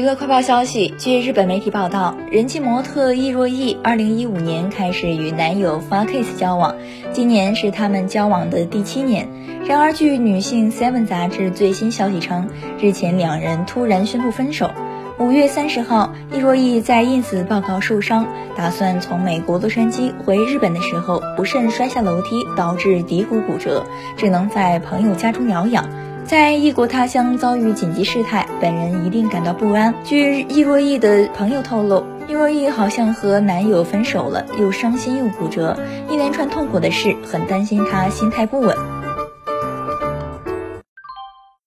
娱乐快报消息：据日本媒体报道，人气模特易若毅2015年开始与男友 Farkas 交往，今年是他们交往的第七年。然而，据女性 Seven 杂志最新消息称，日前两人突然宣布分手。五月三十号，易若毅在 ins 报告受伤，打算从美国洛杉矶回日本的时候，不慎摔下楼梯，导致骶骨骨折，只能在朋友家中疗养。在异国他乡遭遇紧急事态，本人一定感到不安。据易若毅的朋友透露，易若毅好像和男友分手了，又伤心又骨折，一连串痛苦的事，很担心她心态不稳。